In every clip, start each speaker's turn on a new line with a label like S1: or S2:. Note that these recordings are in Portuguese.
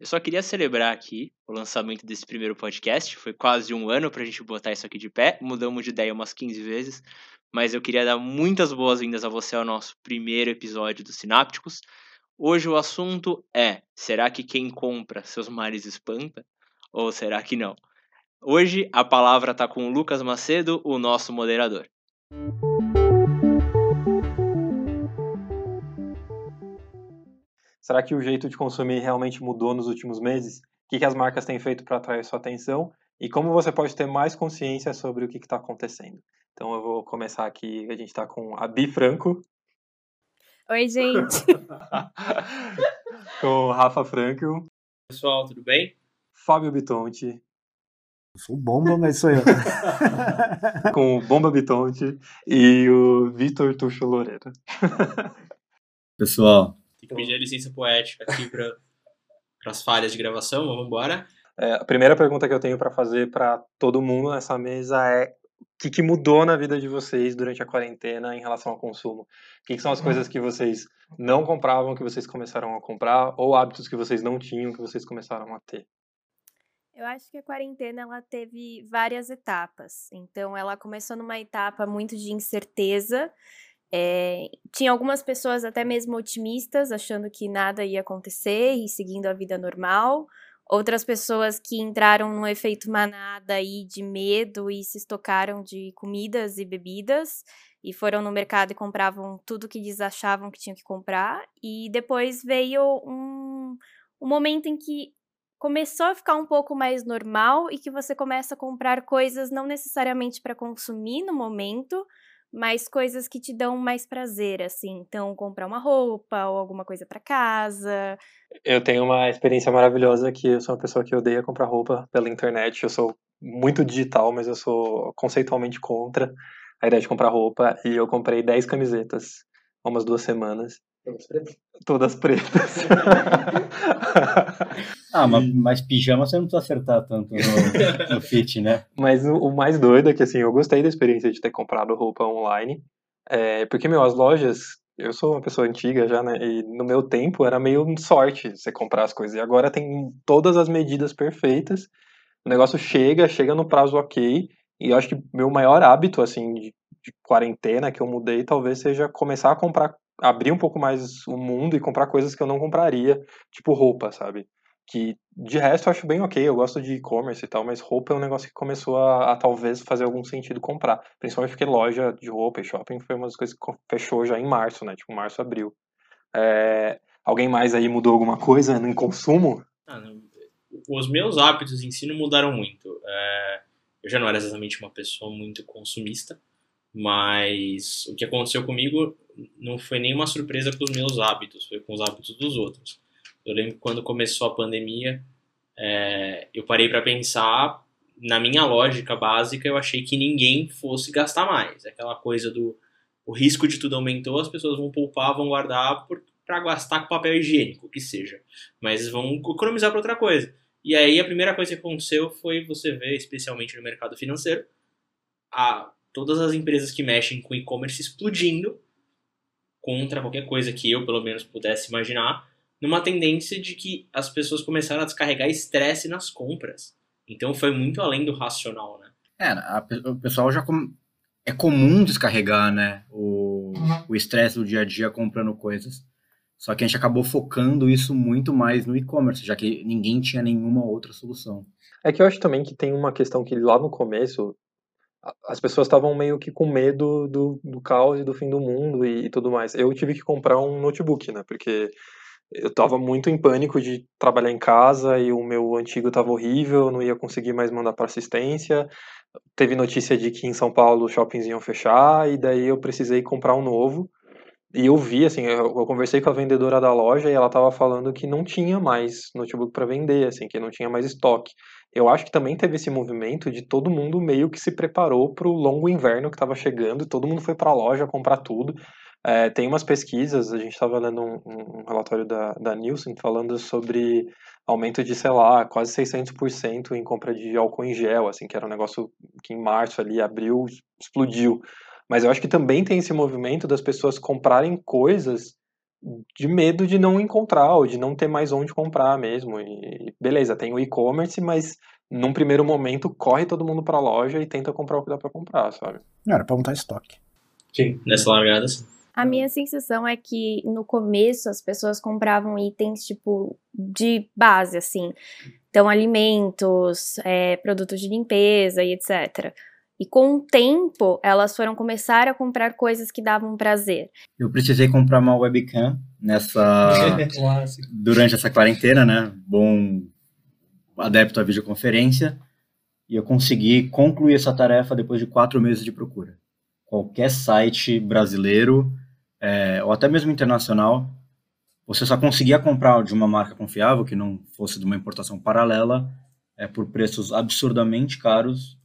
S1: Eu só queria celebrar aqui o lançamento desse primeiro podcast. Foi quase um ano pra gente botar isso aqui de pé. Mudamos de ideia umas 15 vezes. Mas eu queria dar muitas boas-vindas a você ao nosso primeiro episódio do Sinápticos. Hoje o assunto é: será que quem compra seus males espanta? Ou será que não? Hoje a palavra está com o Lucas Macedo, o nosso moderador.
S2: Será que o jeito de consumir realmente mudou nos últimos meses? O que, que as marcas têm feito para atrair sua atenção? E como você pode ter mais consciência sobre o que está acontecendo? Então eu vou começar aqui, a gente está com a Bi Franco.
S3: Oi, gente.
S2: com o Rafa Franco.
S1: Pessoal, tudo bem?
S2: Fábio Bitonti.
S4: Eu sou bomba, mas sou eu.
S2: com o Bomba Bitonti e o Vitor Tuxo Loureiro.
S5: Pessoal,
S1: que pedir a licença poética aqui para as falhas de gravação. Vamos embora.
S2: É, a primeira pergunta que eu tenho para fazer para todo mundo nessa mesa é o que, que, mudou na vida de vocês durante a quarentena em relação ao consumo? O que, que, são as coisas que vocês não compravam, que vocês começaram a comprar, ou hábitos que vocês não tinham, que vocês começaram a ter?
S3: Eu acho que a quarentena ela teve várias etapas. Então, ela começou numa etapa muito de incerteza, é, tinha algumas pessoas até mesmo otimistas, achando que nada ia acontecer e seguindo a vida normal. Outras pessoas que entraram no efeito manada aí de medo e se estocaram de comidas e bebidas e foram no mercado e compravam tudo que eles achavam que tinham que comprar. E depois veio um, um momento em que começou a ficar um pouco mais normal e que você começa a comprar coisas não necessariamente para consumir no momento, mas coisas que te dão mais prazer, assim. Então, comprar uma roupa ou alguma coisa para casa.
S2: Eu tenho uma experiência maravilhosa que eu sou uma pessoa que odeia comprar roupa pela internet. Eu sou muito digital, mas eu sou conceitualmente contra a ideia de comprar roupa. E eu comprei 10 camisetas há umas duas semanas.
S4: Todas pretas?
S2: Todas pretas.
S5: ah, mas, mas, pijama você não precisa acertar tanto no, no fit, né?
S2: Mas o, o, mais doido é que, assim, eu gostei da experiência de ter comprado roupa online. É, porque, meu, as lojas, eu sou uma pessoa antiga já, né? E no meu tempo era meio sorte você comprar as coisas. E agora tem todas as medidas perfeitas. O negócio chega, chega no prazo ok. E eu acho que meu maior hábito, assim, de, de quarentena que eu mudei, talvez seja começar a comprar abrir um pouco mais o mundo e comprar coisas que eu não compraria, tipo roupa, sabe? Que de resto eu acho bem ok, eu gosto de e-commerce e tal, mas roupa é um negócio que começou a, a, talvez fazer algum sentido comprar. Principalmente porque loja de roupa e shopping foi uma das coisas que fechou já em março, né? Tipo, março, abril. É... Alguém mais aí mudou alguma coisa no consumo?
S1: Ah, Os meus hábitos em si não mudaram muito. É... Eu já não era exatamente uma pessoa muito consumista, mas o que aconteceu comigo não foi nenhuma surpresa com os meus hábitos, foi com os hábitos dos outros. Eu lembro que quando começou a pandemia, é, eu parei para pensar, na minha lógica básica, eu achei que ninguém fosse gastar mais. Aquela coisa do o risco de tudo aumentou, as pessoas vão poupar, vão guardar para gastar com papel higiênico, o que seja. Mas vão economizar para outra coisa. E aí a primeira coisa que aconteceu foi você ver, especialmente no mercado financeiro, a, todas as empresas que mexem com e-commerce explodindo contra qualquer coisa que eu, pelo menos, pudesse imaginar, numa tendência de que as pessoas começaram a descarregar estresse nas compras. Então foi muito além do racional, né?
S5: É, a, o pessoal já com, é comum descarregar, né, o estresse do dia a dia comprando coisas. Só que a gente acabou focando isso muito mais no e-commerce, já que ninguém tinha nenhuma outra solução.
S2: É que eu acho também que tem uma questão que lá no começo as pessoas estavam meio que com medo do, do caos e do fim do mundo e, e, tudo mais. Eu tive que comprar um notebook, né? Porque eu estava muito em pânico de trabalhar em casa e o meu antigo estava horrível, eu não ia conseguir mais mandar para assistência. Teve notícia de que em São Paulo os shoppings iam fechar e daí eu precisei comprar um novo. E eu vi, assim, eu, eu conversei com a vendedora da loja e ela estava falando que não tinha mais notebook para vender, assim, que não tinha mais estoque eu acho que também teve esse movimento de todo mundo meio que se preparou para o longo inverno que estava chegando, todo mundo foi para a loja comprar tudo. É, tem umas pesquisas, a gente estava lendo um, um, relatório da, da Nielsen falando sobre aumento de, sei lá, quase 600% em compra de álcool em gel, assim, que era um negócio que em março ali, abril, explodiu. Mas eu acho que também tem esse movimento das pessoas comprarem coisas de medo de não encontrar ou de não ter mais onde comprar mesmo. E beleza, tem o e-commerce, mas num primeiro momento corre todo mundo para a loja e tenta comprar o que dá para comprar, sabe?
S4: Não, era para montar estoque.
S1: Sim, nessa largada sim.
S3: A minha sensação é que no começo as pessoas compravam itens tipo de base, assim. Então, alimentos, é, produtos de limpeza e etc. E com o tempo, elas foram começar a comprar coisas que davam prazer.
S5: Eu precisei comprar uma webcam nessa durante essa quarentena, né? Bom adepto à videoconferência. E eu consegui concluir essa tarefa depois de quatro meses de procura. Qualquer site brasileiro é, ou até mesmo internacional, você só conseguia comprar de uma marca confiável, que não fosse de uma importação paralela, é, por preços absurdamente caros,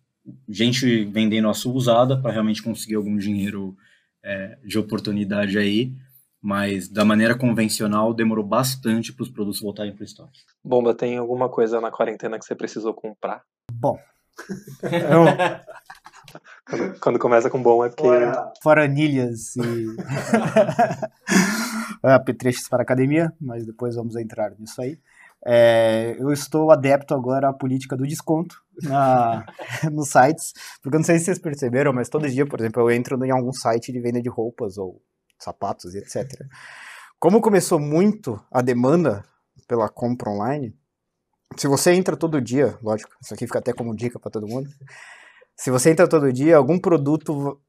S5: gente vendendo a sua usada para realmente conseguir algum dinheiro é, de oportunidade aí, mas da maneira convencional demorou bastante para os produtos voltarem para o estoque.
S2: Bomba, tem alguma coisa na quarentena que você precisou comprar?
S4: Bom, eu,
S2: quando, quando, começa com bom é porque.
S4: Fora, fora anilhas e. apetrechos para academia, mas depois vamos entrar nisso aí. É, eu estou adepto agora à política do desconto na, nos sites, porque eu não sei se vocês perceberam, mas todo dia, por exemplo, eu entro em algum site de venda de roupas ou sapatos etc. Como começou muito a demanda pela compra online, se você entra todo dia, lógico, isso aqui fica até como dica para todo mundo. Se você entra todo dia, algum produto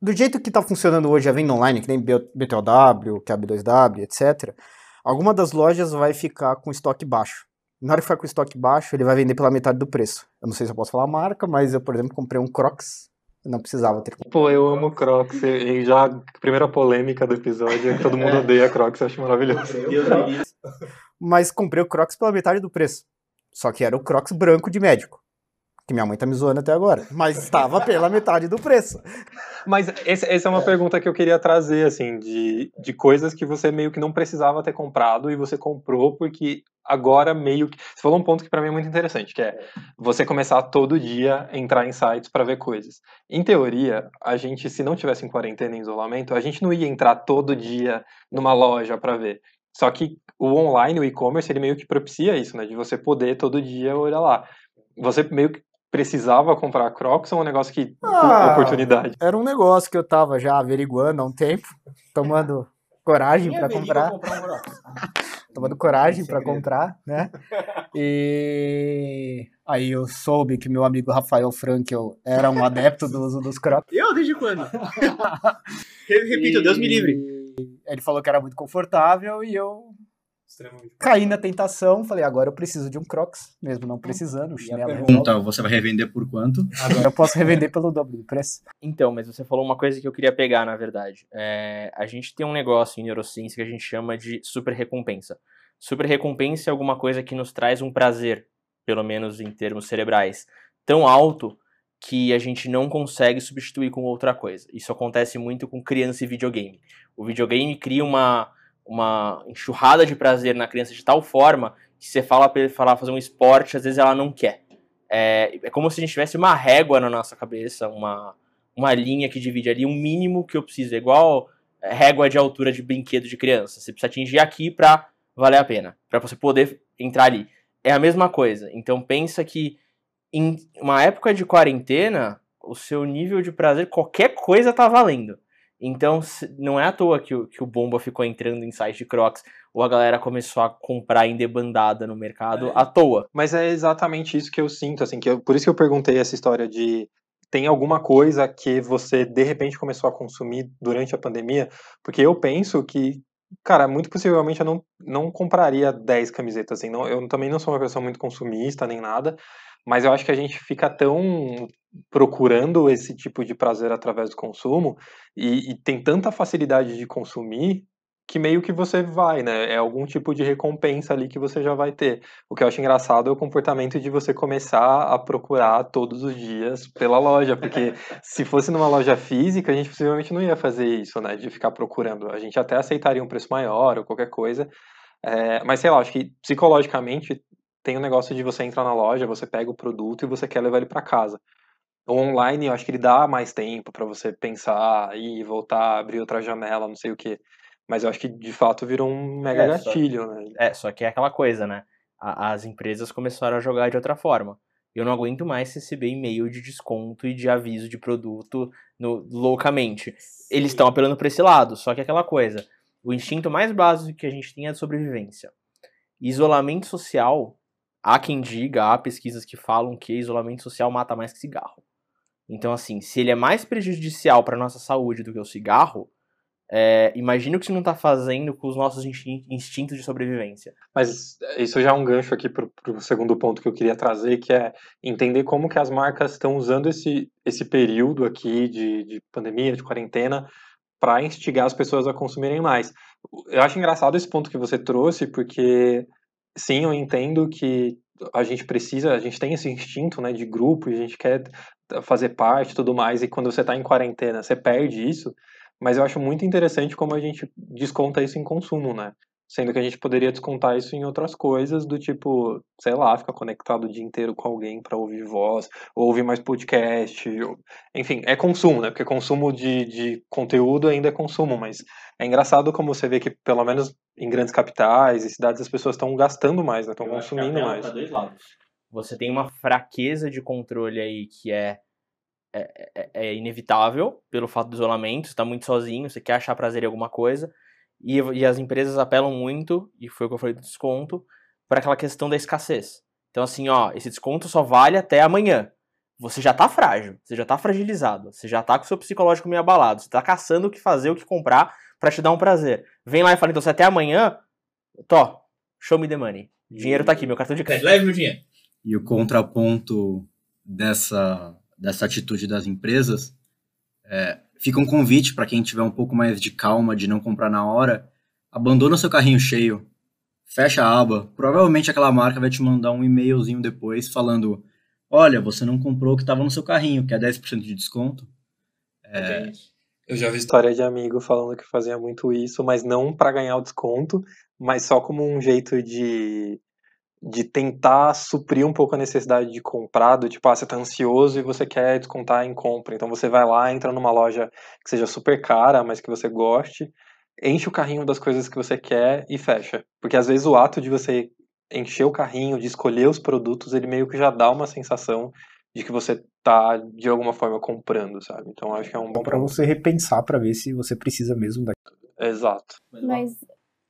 S4: do jeito que está funcionando hoje, a venda online, que nem BTOW, que é B2W, etc. Alguma das lojas vai ficar com estoque baixo. Na hora que ficar com estoque baixo, ele vai vender pela metade do preço. Eu não sei se eu posso falar a marca, mas eu, por exemplo, comprei um Crocs. não precisava ter
S2: Pô, eu amo Crocs. E já a primeira polêmica do episódio é que todo mundo odeia Crocs, eu acho maravilhoso.
S4: mas comprei o Crocs pela metade do preço. Só que era o Crocs branco de médico. Que minha mãe tá me zoando até agora. Mas estava pela metade do preço.
S2: Mas esse, essa é uma pergunta que eu queria trazer, assim, de, de coisas que você meio que não precisava ter comprado e você comprou porque agora meio que. Você falou um ponto que para mim é muito interessante, que é você começar todo dia a entrar em sites para ver coisas. Em teoria, a gente, se não tivesse em quarentena em isolamento, a gente não ia entrar todo dia numa loja para ver. Só que o online, o e-commerce, ele meio que propicia isso, né? De você poder todo dia olhar lá. Você meio que precisava comprar Crocs ou é um negócio que. Ah, oportunidade?
S4: Era um negócio que eu tava já averiguando há um tempo, tomando coragem para comprar. comprar um tomando coragem para comprar, né? E aí eu soube que meu amigo Rafael Frankel era um adepto do uso dos Crocs.
S1: Eu? Desde quando? Repito, e... Deus me livre.
S4: Ele falou que era muito confortável e eu Caí na tentação, falei, agora eu preciso de um Crocs, mesmo não precisando. O
S5: chinelo pergunta, você vai revender por quanto?
S4: Agora eu posso revender pelo dobro do preço.
S1: Então, mas você falou uma coisa que eu queria pegar, na verdade. É, a gente tem um negócio em neurociência que a gente chama de super recompensa. Super recompensa é alguma coisa que nos traz um prazer, pelo menos em termos cerebrais, tão alto que a gente não consegue substituir com outra coisa. Isso acontece muito com criança e videogame. O videogame cria uma uma enxurrada de prazer na criança de tal forma que você fala para falar fazer um esporte, às vezes ela não quer. É, é como se a gente tivesse uma régua na nossa cabeça, uma, uma linha que divide ali um mínimo que eu preciso, é igual é, régua de altura de brinquedo de criança. Você precisa atingir aqui para valer a pena, para você poder entrar ali. É a mesma coisa. Então pensa que em uma época de quarentena, o seu nível de prazer, qualquer coisa tá valendo. Então, não é à toa que o, que o Bomba ficou entrando em site de Crocs, ou a galera começou a comprar em debandada no mercado é. à toa.
S2: Mas é exatamente isso que eu sinto, assim, que eu, por isso que eu perguntei essa história de tem alguma coisa que você de repente começou a consumir durante a pandemia? Porque eu penso que, cara, muito possivelmente eu não, não compraria 10 camisetas, assim, não, eu também não sou uma pessoa muito consumista nem nada, mas eu acho que a gente fica tão procurando esse tipo de prazer através do consumo e, e, tem tanta facilidade de consumir que meio que você vai, né? É algum tipo de recompensa ali que você já vai ter. O que eu acho engraçado é o comportamento de você começar a procurar todos os dias pela loja, porque se fosse numa loja física, a gente possivelmente não ia fazer isso, né? De ficar procurando. A gente até aceitaria um preço maior ou qualquer coisa. É, mas sei lá, acho que psicologicamente tem o um negócio de você entrar na loja, você pega o produto e você quer levar ele para casa. O online, eu acho que ele dá mais tempo para você pensar e voltar, abrir outra janela, não sei o que. Mas eu acho que de fato virou um mega
S1: É, só-
S2: gatilho, né?
S1: É, só que é aquela coisa, né? A- as empresas começaram a jogar de outra forma. Eu não aguento mais receber e-mail de desconto e de aviso de produto no- loucamente. Eles estão apelando para esse lado, só que é aquela coisa. O instinto mais básico que a gente tem é a de sobrevivência. Isolamento social, há quem diga, há pesquisas que falam que isolamento social mata mais que cigarro. Então, assim, se ele é mais prejudicial para nossa saúde do que o cigarro, é, imagina o que isso não está fazendo com os nossos instin- instintos de sobrevivência.
S2: Mas isso já é um gancho aqui para o segundo ponto que eu queria trazer, que é entender como que as marcas estão usando esse, esse período aqui de, de pandemia, de quarentena, para instigar as pessoas a consumirem mais. Eu acho engraçado esse ponto que você trouxe, porque sim, eu entendo que a gente precisa, a gente tem esse instinto né, de grupo, e a gente quer fazer parte e tudo mais, e quando você está em quarentena, você perde isso, mas eu acho muito interessante como a gente desconta isso em consumo, né? Sendo que a gente poderia descontar isso em outras coisas, do tipo, sei lá, ficar conectado o dia inteiro com alguém para ouvir voz, ou ouvir mais podcast. ou- Enfim, é consumo, né? Porque consumo de, de conteúdo ainda é consumo, mas é engraçado como você vê que, pelo menos em grandes capitais e cidades, as pessoas estão gastando mais, né? Estão
S1: que
S2: consumindo mais.
S1: lados. Você tem uma fraqueza de controle aí que é, é, é- é inevitável pelo fato do isolamento, você está muito sozinho, você quer achar prazer em alguma coisa, e, e as empresas apelam muito, e foi o que eu falei do desconto, para aquela questão da escassez. Então, assim, ó, esse desconto só vale até amanhã. Você já tá frágil, você já tá fragilizado, você já tá com o seu psicológico meio abalado, você tá caçando o que fazer, o que comprar para te dar um prazer. Vem lá e fala, então, se até amanhã, Tó, show me the money. O dinheiro tá aqui, meu cartão de crédito.
S6: Leve meu dinheiro.
S5: E o contraponto dessa, dessa atitude das empresas é, fica um convite para quem tiver um pouco mais de calma de não comprar na hora, abandona seu carrinho cheio, fecha a aba, provavelmente aquela marca vai te mandar um e-mailzinho depois falando olha, você não comprou o que estava no seu carrinho, que é 10% de desconto.
S6: É,
S2: Eu já vi história de amigo falando que fazia muito isso, mas não para ganhar o desconto, mas só como um jeito de, de tentar suprir um pouco a necessidade de comprar, do tipo, ah, você tá ansioso e você quer descontar em compra. Então você vai lá, entra numa loja que seja super cara, mas que você goste, enche o carrinho das coisas que você quer e fecha. Porque às vezes o ato de você encher o carrinho, de escolher os produtos, ele meio que já dá uma sensação de que você tá de alguma forma comprando, sabe? Então acho que é um bom
S4: Pra você repensar pra ver se você precisa mesmo daquilo.
S2: Exato.
S3: Mas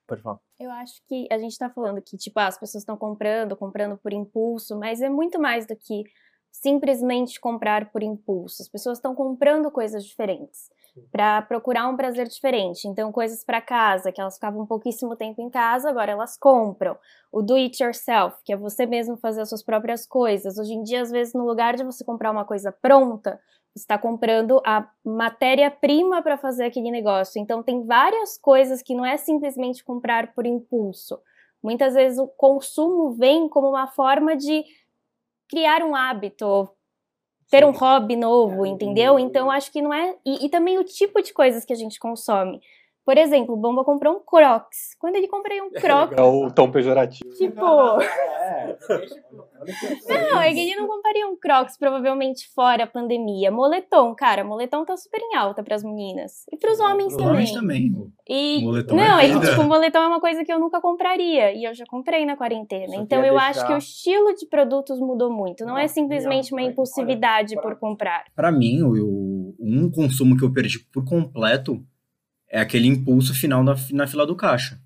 S1: Pode falar.
S3: eu acho que a gente tá falando que, tipo, ah, as pessoas estão comprando, comprando por impulso, mas é muito mais do que simplesmente comprar por impulso. As pessoas estão comprando coisas diferentes para procurar um prazer diferente. Então, coisas para casa, que elas ficavam pouquíssimo tempo em casa, agora elas compram. O do it yourself, que é você mesmo fazer as suas próprias coisas. Hoje em dia, às vezes, no lugar de você comprar uma coisa pronta, está comprando a matéria-prima para fazer aquele negócio. Então, tem várias coisas que não é simplesmente comprar por impulso. Muitas vezes o consumo vem como uma forma de criar um hábito, ter um hobby novo, entendeu? Então, acho que não é. E, e também o tipo de coisas que a gente consome. Por exemplo, o Bomba comprou um Crocs. Quando ele comprei um Crocs,
S2: É o tom pejorativo.
S3: tipo. Não, é que ele não compraria um Crocs provavelmente fora a pandemia. Moletom, cara, moletom tá super em alta pras meninas. E pros homens também.
S5: Provavelmente também.
S3: E
S5: Moletom
S3: não,
S5: é
S3: é que tipo, moletom é uma coisa que eu nunca compraria e eu já comprei na quarentena.
S1: Só
S3: então eu acho
S1: deixar-
S3: que o estilo de produtos mudou muito. Não, é
S1: Não,
S3: simplesmente
S1: não,
S3: uma impulsividade por comprar.
S5: Para mim, o- um consumo que eu perdi por completo é aquele impulso final na, na fila do caixa.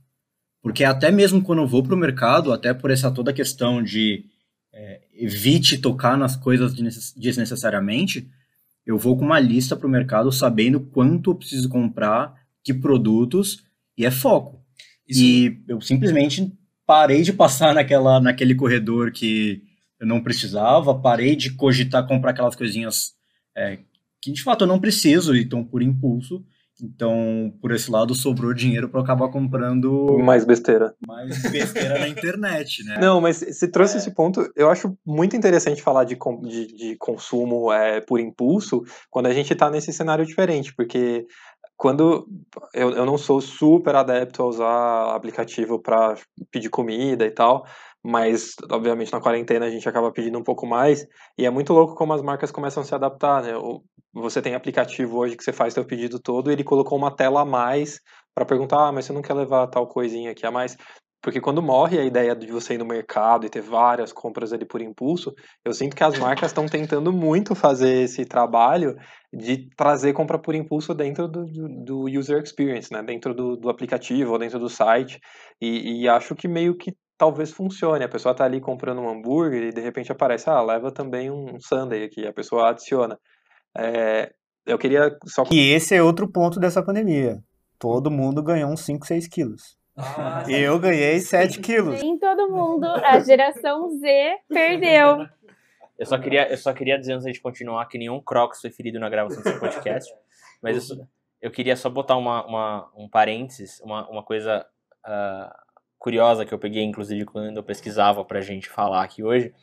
S5: Porque até mesmo quando eu vou pro mercado, até por essa toda questão de é, evite tocar nas coisas desnecess- desnecessariamente, eu vou com uma lista pro mercado sabendo quanto eu preciso comprar, que produtos, e é foco.
S6: Isso,
S5: E eu simplesmente parei de passar naquela, naquele corredor que eu não precisava, parei de cogitar comprar aquelas coisinhas é, que de fato eu não preciso, então por impulso. Então, por esse lado, sobrou dinheiro para eu acabar comprando
S2: Mais besteira.
S5: mais besteira na internet, né?
S2: Não, mas se trouxe esse ponto, eu acho muito interessante falar de, de, de consumo é, por impulso quando a gente tá nesse cenário diferente, porque quando eu, eu não sou super adepto a usar aplicativo para pedir comida e tal, mas obviamente na quarentena a gente acaba pedindo um pouco mais, e é muito louco como as marcas começam a se adaptar, né? Você tem aplicativo hoje que você faz seu pedido todo, e ele colocou uma tela a mais para perguntar, ah, mas você não quer levar tal coisinha aqui a mais? Porque quando morre a ideia de você ir no mercado e ter várias compras ali por impulso, eu sinto que as marcas estão tentando muito fazer esse trabalho de trazer compra por impulso dentro do, do, do user experience, né? Dentro do, do, aplicativo ou dentro do site. E, e, acho que meio que talvez funcione. A pessoa está ali comprando um hambúrguer e de repente aparece, ah, leva também um sundae aqui. A pessoa adiciona. É, eu queria só...
S4: E esse é outro ponto dessa pandemia. Todo mundo ganhou uns 5, 6 quilos. Ah, e eu ganhei 7 quilos.
S3: Nem todo mundo, a geração Z perdeu.
S1: Eu só queria, eu só queria dizer antes de continuar que nenhum Crocs foi ferido na gravação desse podcast. mas eu, eu, queria só botar uma, uma, um parênteses, uma, uma coisa uh, curiosa que eu peguei, inclusive, quando eu pesquisava pra gente falar aqui hoje.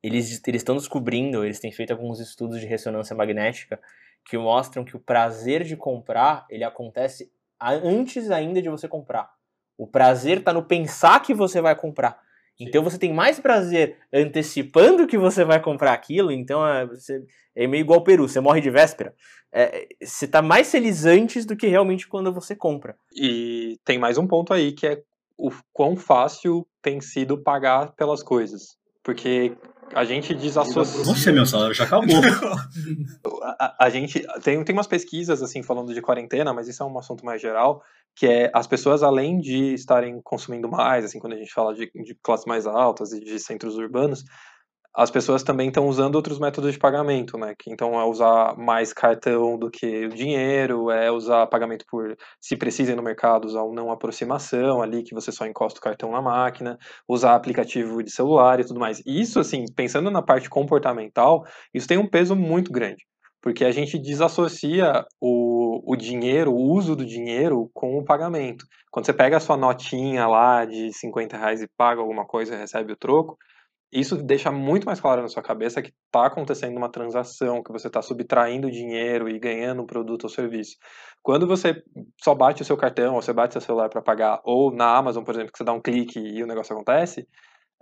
S1: Eles estão descobrindo, eles têm feito alguns estudos de ressonância magnética que mostram que o prazer de comprar ele acontece antes ainda de você comprar. O prazer está no pensar que você vai comprar. Então você tem mais prazer antecipando que você vai comprar aquilo, então é, você, é meio igual ao peru, você morre de véspera. É, você está mais feliz antes do que realmente quando você compra.
S2: E tem mais um ponto aí que é o quão fácil tem sido pagar pelas coisas. Porque a gente desassocia.
S5: Nossa, meu salário já acabou.
S2: a, a, gente tem, tem umas pesquisas assim falando de quarentena, mas isso é um assunto mais geral, que é as pessoas além de estarem consumindo mais, assim, quando a gente fala de, de classes mais altas e de centros urbanos, as pessoas também estão usando outros métodos de pagamento, né? Que então é usar mais cartão do que dinheiro, é usar pagamento por, se precisa ir no mercado, usar uma não aproximação ali, que você só encosta o cartão na máquina, usar aplicativo de celular e tudo mais. Isso, assim, pensando na parte comportamental, isso tem um peso muito grande, porque a gente desassocia o, o dinheiro, o uso do dinheiro com o pagamento. Quando você pega a sua notinha lá de 50 reais e paga alguma coisa e recebe o troco, isso deixa muito mais claro na sua cabeça que está acontecendo uma transação, que você está subtraindo dinheiro e ganhando um produto ou serviço. Quando você só bate o seu cartão, ou você bate seu celular para pagar, ou na Amazon, por exemplo, que você dá um clique e o negócio acontece,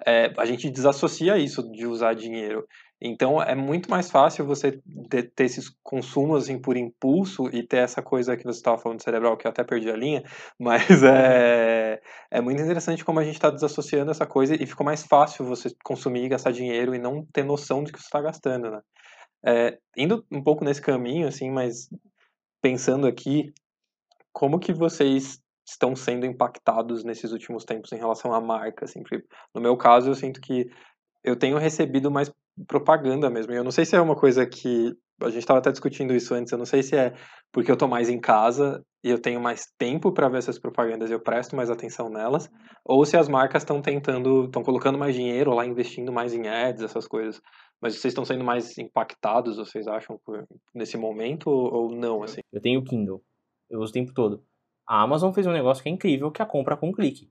S2: é, a gente desassocia isso de usar dinheiro. Então é muito mais fácil você ter, ter esses consumos assim, por impulso e ter essa coisa que você estava falando cerebral, que eu até perdi a linha, mas é, é muito interessante como a gente está desassociando essa coisa e ficou mais fácil você consumir e gastar dinheiro e não ter noção de que você está gastando, né? É, indo um pouco nesse caminho, assim, mas pensando aqui, como que vocês estão sendo impactados nesses últimos tempos em relação à marca, assim, no meu caso eu sinto que eu tenho recebido mais propaganda mesmo. Eu não sei se é uma coisa que a gente estava até discutindo isso antes. Eu não sei se é porque eu estou mais em casa e eu tenho mais tempo para ver essas propagandas e eu presto mais atenção nelas, ou se as marcas estão tentando, estão colocando mais dinheiro lá, investindo mais em ads, essas coisas. Mas vocês estão sendo mais impactados, vocês acham, por, nesse momento ou, ou não? Assim?
S1: Eu tenho o Kindle, eu uso o tempo todo. A Amazon fez um negócio que é incrível, que é a compra com clique.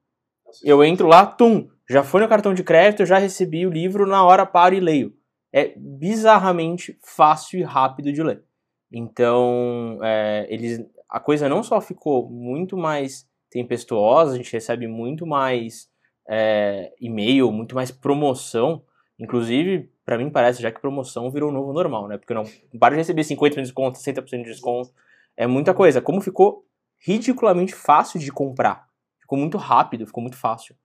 S1: Eu entro lá, tum, já foi no cartão de crédito, já recebi o livro, na hora paro e leio. É bizarramente fácil e rápido de ler. Então, é, eles, a coisa não só ficou muito mais tempestuosa, a gente recebe muito mais é, e-mail, muito mais promoção. Inclusive, para mim parece já que promoção virou novo normal, né? Porque não para de receber 50% de desconto, 60% de desconto. É muita coisa. Como ficou ridiculamente fácil de comprar. Ficou muito rápido, ficou muito fácil.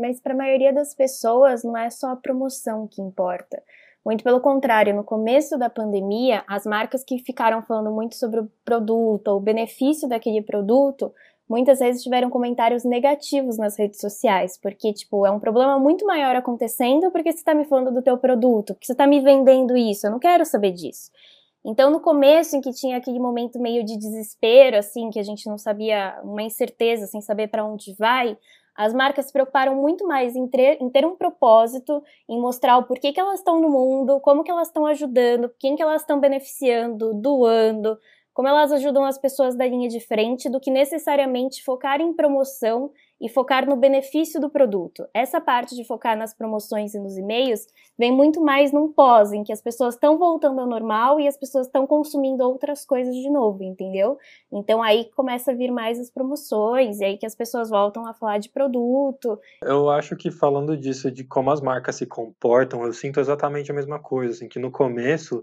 S3: Mas para a maioria das pessoas não é só a promoção que importa. Muito pelo contrário, no começo da pandemia, as marcas que ficaram falando muito sobre o produto ou o benefício daquele produto, muitas vezes tiveram comentários negativos nas redes sociais, porque, tipo, é um problema muito maior acontecendo porque você está me falando do teu produto, porque você está me vendendo isso, eu não quero saber disso. Então, no começo, em que tinha aquele momento meio de desespero, assim, que a gente não sabia, uma incerteza, sem saber para onde vai, as marcas se preocuparam muito mais em ter, em ter um propósito, em mostrar o porquê que elas estão no mundo, como que elas estão ajudando, quem que elas estão beneficiando, doando, como elas ajudam as pessoas da linha de frente, do que necessariamente focar em promoção e focar no benefício do produto. Essa parte de focar nas promoções e nos e-mails vem muito mais num pós, em que as pessoas estão voltando ao normal e as pessoas estão consumindo outras coisas de novo, entendeu? Então aí começa a vir mais as promoções, e aí que as pessoas voltam a falar de produto.
S2: Eu acho que falando disso, de como as marcas se comportam, eu sinto exatamente a mesma coisa, assim, que no começo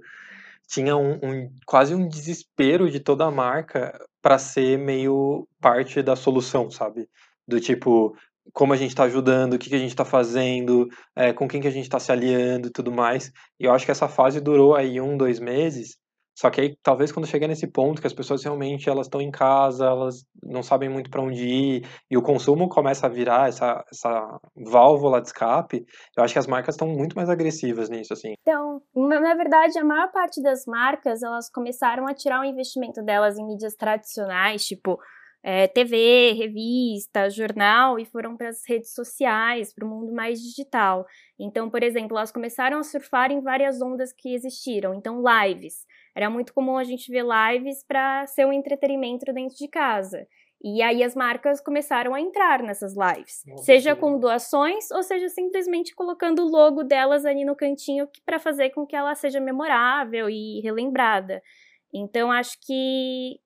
S2: tinha um, um, quase um desespero de toda a marca para ser meio parte da solução, sabe? Do tipo, como a gente está ajudando, o que, que a gente está fazendo, é, com quem que a gente está se aliando e tudo mais. E eu acho que essa fase durou aí um, dois meses, só que aí, talvez quando chega nesse ponto que as pessoas realmente elas estão em casa, elas não sabem muito para onde ir, e o consumo começa a virar essa, essa válvula de escape, eu acho que as marcas estão muito mais agressivas nisso, assim.
S3: Então, na verdade, a maior parte das marcas, elas começaram a tirar o investimento delas em mídias tradicionais, tipo é, TV, revista, jornal, e foram para as redes sociais, para o mundo mais digital. Então, por exemplo, elas começaram a surfar em várias ondas que existiram. Então, lives. Era muito comum a gente ver lives para ser um entretenimento dentro de casa. E aí as marcas começaram a entrar nessas lives, Nossa, seja com doações ou seja simplesmente colocando o logo delas ali no cantinho para fazer com que ela seja memorável e relembrada. Então acho que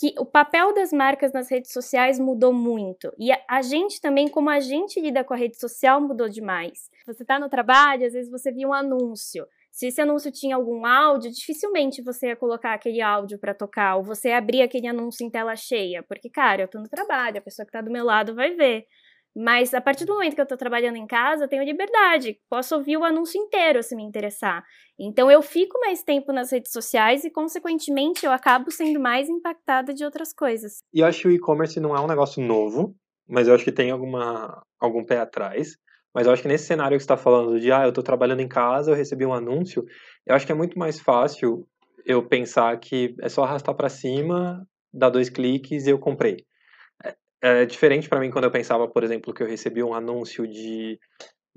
S3: que o papel das marcas nas redes sociais mudou muito. E a, a, gente também, como a gente lida com a rede social, mudou demais. Você está no trabalho, às vezes você viu um anúncio. Se esse anúncio tinha algum áudio, dificilmente você ia colocar aquele áudio para tocar, ou você abrir aquele anúncio em tela cheia, porque, cara, eu tô no trabalho, a pessoa que tá do meu lado vai ver. Mas a partir do momento que eu tô trabalhando em casa, eu tenho liberdade, posso ouvir o anúncio inteiro se me interessar. Então eu fico mais tempo nas redes sociais e, consequentemente, eu acabo sendo mais impactada de outras coisas.
S2: E eu acho que o e-commerce não é um negócio novo, mas eu acho que tem alguma, algum pé atrás. Mas eu acho que nesse cenário que você está falando de, ah, eu estou trabalhando em casa, eu recebi um anúncio, eu acho que é muito mais fácil eu pensar que é só arrastar para cima, dar dois cliques e eu comprei. É, diferente para mim quando eu pensava, por exemplo, que eu recebi um anúncio de,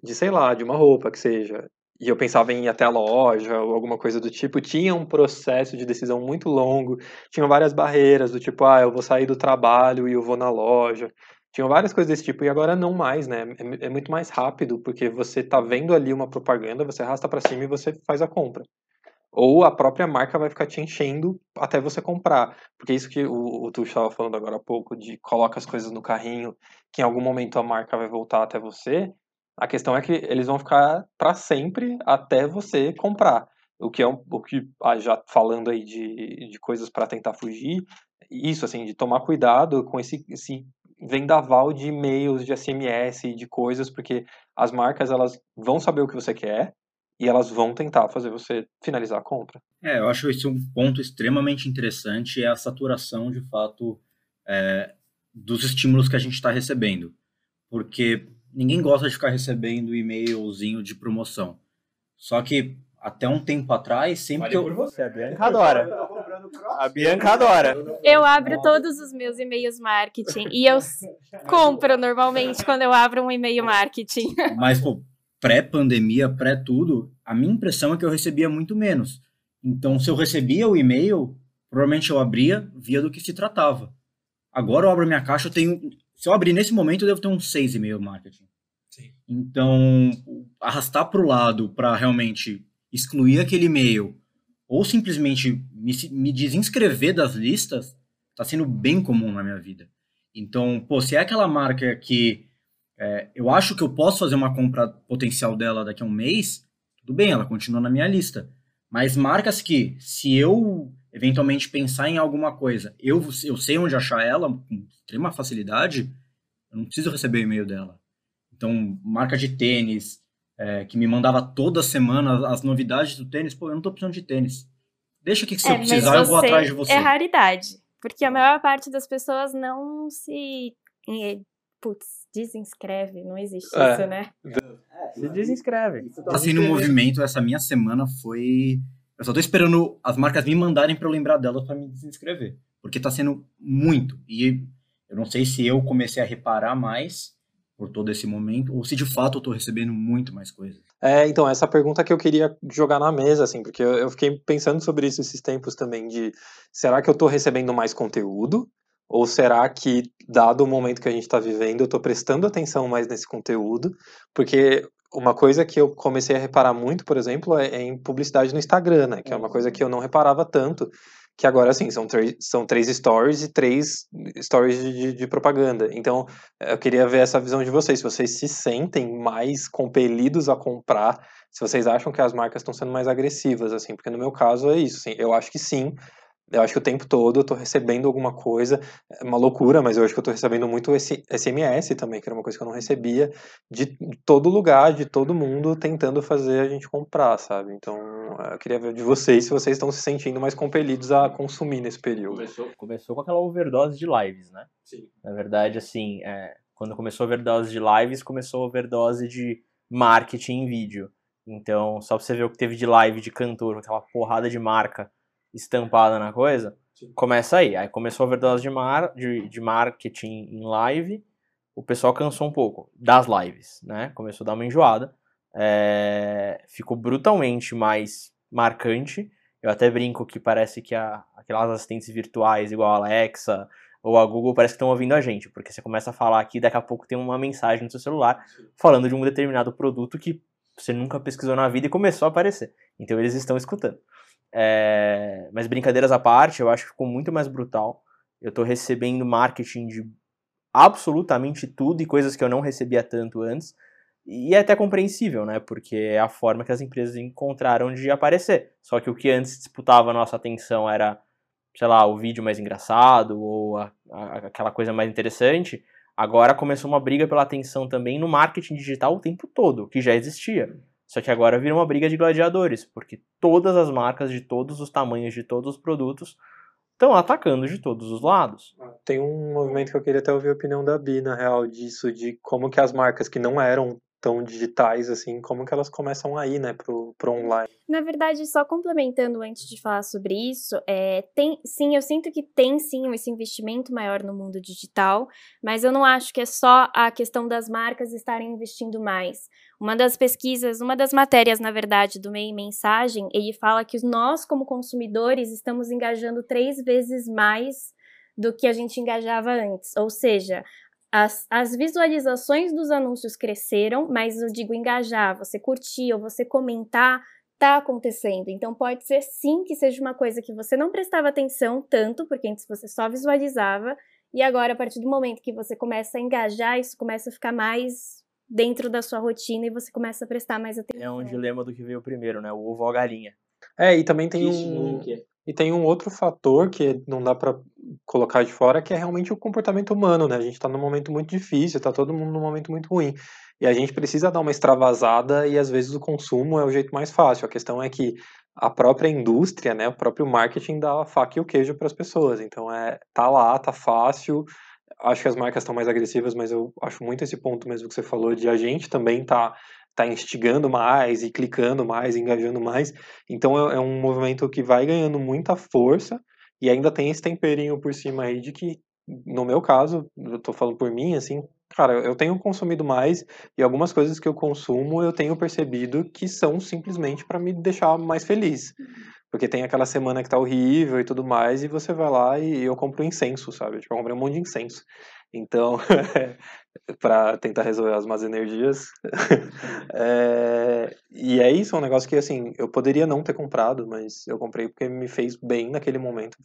S2: de, sei lá, de uma roupa que seja, e eu pensava em ir até a loja ou alguma coisa do tipo, tinha um processo de decisão muito longo, tinham várias barreiras do tipo, ah, eu vou sair do trabalho e eu vou na loja. Tinham várias coisas desse tipo e agora não mais, né? É, é muito mais rápido, porque você tá vendo ali uma propaganda, você arrasta para cima e você faz a compra. Ou a própria marca vai ficar te enchendo até você comprar. Porque isso que o, o estava falando agora há pouco, de coloca as coisas no carrinho, que em algum momento a marca vai voltar até você. A questão é que eles vão ficar para sempre até você comprar. O que é um, o que, ah, já falando aí de, de coisas para tentar fugir, isso, assim, de tomar cuidado com esse, esse vendaval de e-mails, de SMS, de coisas, porque as marcas elas vão saber o que você quer e elas vão tentar fazer você finalizar a compra.
S5: É, eu acho esse um ponto extremamente interessante é a saturação, de fato, é, dos estímulos que a gente está recebendo, porque ninguém gosta de ficar recebendo e-mailzinho de promoção. Só que até um tempo atrás, sempre que eu.
S1: Por você, a Bianca adora. A Bianca adora.
S3: Eu abro todos os meus e-mails marketing e eu compro normalmente quando eu abro um e-mail marketing.
S5: Mas, pô, pré-pandemia, pré-tudo, a minha impressão é que eu recebia muito menos. Então, se eu recebia o e-mail, provavelmente eu abria, via do que se tratava. Agora eu abro minha caixa, eu tenho. Se eu abrir nesse momento, eu devo ter uns seis e-mail marketing. Sim. Então, arrastar para o lado para realmente excluir aquele e-mail ou simplesmente me, me desinscrever das listas está sendo bem comum na minha vida. Então, pô, se é aquela marca que é, eu acho que eu posso fazer uma compra potencial dela daqui a um mês, tudo bem, ela continua na minha lista. Mas marcas que, se eu eventualmente pensar em alguma coisa, eu, eu sei onde achar ela com extrema facilidade, eu não preciso receber o e-mail dela. Então, marca de tênis, é, que me mandava toda semana as novidades do tênis, pô, eu não tô precisando de tênis. Deixa que se é, eu precisar, eu vou atrás de você.
S3: É raridade. Porque a maior parte das pessoas não se. Putz, desinscreve. Não existe é. isso, né?
S1: Se desinscreve.
S5: Assim, no movimento, essa minha semana foi. Eu só tô esperando as marcas me mandarem para eu lembrar delas para me desinscrever. Porque tá sendo muito. E eu não sei se eu comecei a reparar mais por todo esse momento, ou se de fato eu estou recebendo muito mais coisas.
S2: É, então, essa pergunta que eu queria jogar na mesa, assim, porque eu, fiquei pensando sobre isso esses tempos também, de será que eu estou recebendo mais conteúdo? Ou será que, dado o momento que a gente está vivendo, eu estou prestando atenção mais nesse conteúdo? Porque uma coisa que eu comecei a reparar muito, por exemplo, é, é em publicidade no Instagram, né? Que é uma coisa que eu não reparava tanto que agora, assim, são, são três stories e três stories de, de, propaganda. Então, eu queria ver essa visão de vocês, se vocês se sentem mais compelidos a comprar, se vocês acham que as marcas estão sendo mais agressivas, assim, porque no meu caso é isso, assim, eu acho que sim, Eu acho que o tempo todo eu tô recebendo alguma coisa, é uma loucura, mas eu acho que eu tô recebendo muito esse SMS também, que era uma coisa que eu não recebia, de todo lugar, de todo mundo tentando fazer a gente comprar, sabe? Então, eu queria ver de vocês se vocês estão se sentindo mais compelidos a consumir nesse período.
S1: Começou, começou com aquela overdose de lives, né?
S2: Sim.
S1: Na verdade, assim, é, quando começou a overdose de lives, começou a overdose de marketing em vídeo. Então, só pra você ver o que teve de live de cantor, aquela porrada de marca estampada na coisa, começa aí. Aí começou a overdose de, mar, de, de marketing em live, o pessoal cansou um pouco das lives, né? Começou a dar uma enjoada. É, ficou brutalmente mais marcante. Eu até brinco que parece que a, aquelas assistentes virtuais, igual a Alexa ou a Google, parece que estão ouvindo a gente, porque você começa a falar aqui, daqui a pouco tem uma mensagem no seu celular falando de um determinado produto que você nunca pesquisou na vida e começou a aparecer. Então eles estão escutando. É, mas brincadeiras à parte, eu acho que ficou muito mais brutal. Eu estou recebendo marketing de absolutamente tudo e coisas que eu não recebia tanto antes. E é até compreensível, né? Porque é a forma que as empresas encontraram de aparecer. Só que o que antes disputava a nossa atenção era, sei lá, o vídeo mais engraçado ou a, a, aquela coisa mais interessante. Agora começou uma briga pela atenção também no marketing digital o tempo todo, que já existia. Só que agora vira uma briga de gladiadores, porque todas as marcas de todos os tamanhos, de todos os produtos, estão atacando de todos os lados.
S2: Tem um movimento que eu queria até ouvir a opinião da Bi, na real, disso, de como que as marcas que não eram tão digitais assim, como que elas começam a ir, né, pro, pro online.
S3: Na verdade, só complementando antes de falar sobre isso, é, tem, sim, eu sinto que tem sim esse investimento maior no mundo digital, mas eu não acho que é só a questão das marcas estarem investindo mais. Uma das pesquisas, uma das matérias, na verdade, do Meio Mensagem, ele fala que nós, como consumidores, estamos engajando três vezes mais do que a gente engajava antes. Ou seja, as, as, visualizações dos anúncios cresceram, mas eu digo engajar, você curtir ou você comentar, tá acontecendo. Então pode ser sim que seja uma coisa que você não prestava atenção tanto, porque antes você só visualizava, e agora, a partir do momento que você começa a engajar, isso começa a ficar mais dentro da sua rotina e você começa a prestar mais atenção.
S1: É um dilema do que veio primeiro, né? O ovo ou a galinha.
S2: É, e também tem um. E tem um outro fator que não dá para colocar de fora, que é realmente o comportamento humano, né? A gente está num momento muito difícil, está todo mundo num momento muito ruim. E a gente precisa dar uma extravasada e às vezes o consumo é o jeito mais fácil. A questão é que a própria indústria, né, o próprio marketing dá a faca e o queijo para as pessoas. Então é tá lá, tá fácil. Acho que as marcas estão mais agressivas, mas eu acho muito esse ponto mesmo que você falou de a gente também tá tá instigando mais e clicando mais, engajando mais. Então é, é, um movimento que vai ganhando muita força e ainda tem esse temperinho por cima aí de que, no meu caso, eu tô falando por mim, assim, cara, eu tenho consumido mais e algumas coisas que eu consumo eu tenho percebido que são simplesmente para me deixar mais feliz. Porque tem aquela semana que tá horrível e tudo mais, e você vai lá e eu compro incenso, sabe? Tipo, eu comprei um monte de incenso. Então, para tentar resolver as más energias. é, e é isso, é um negócio que, assim, eu poderia não ter comprado, mas eu comprei porque me fez bem naquele momento.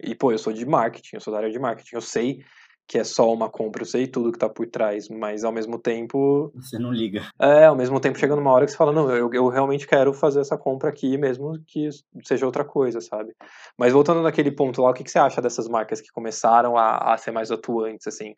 S2: E, pô, eu sou de marketing, eu sou da área de marketing, eu sei que é só uma compra, eu sei tudo que tá por trás, mas ao mesmo tempo.
S5: Você não liga.
S2: É, ao mesmo tempo chega numa hora que você fala, não, eu, eu realmente quero fazer essa compra aqui, mesmo que seja outra coisa, sabe? Mas voltando naquele ponto lá, o que, que você acha dessas marcas que começaram a, a ser mais atuantes, assim?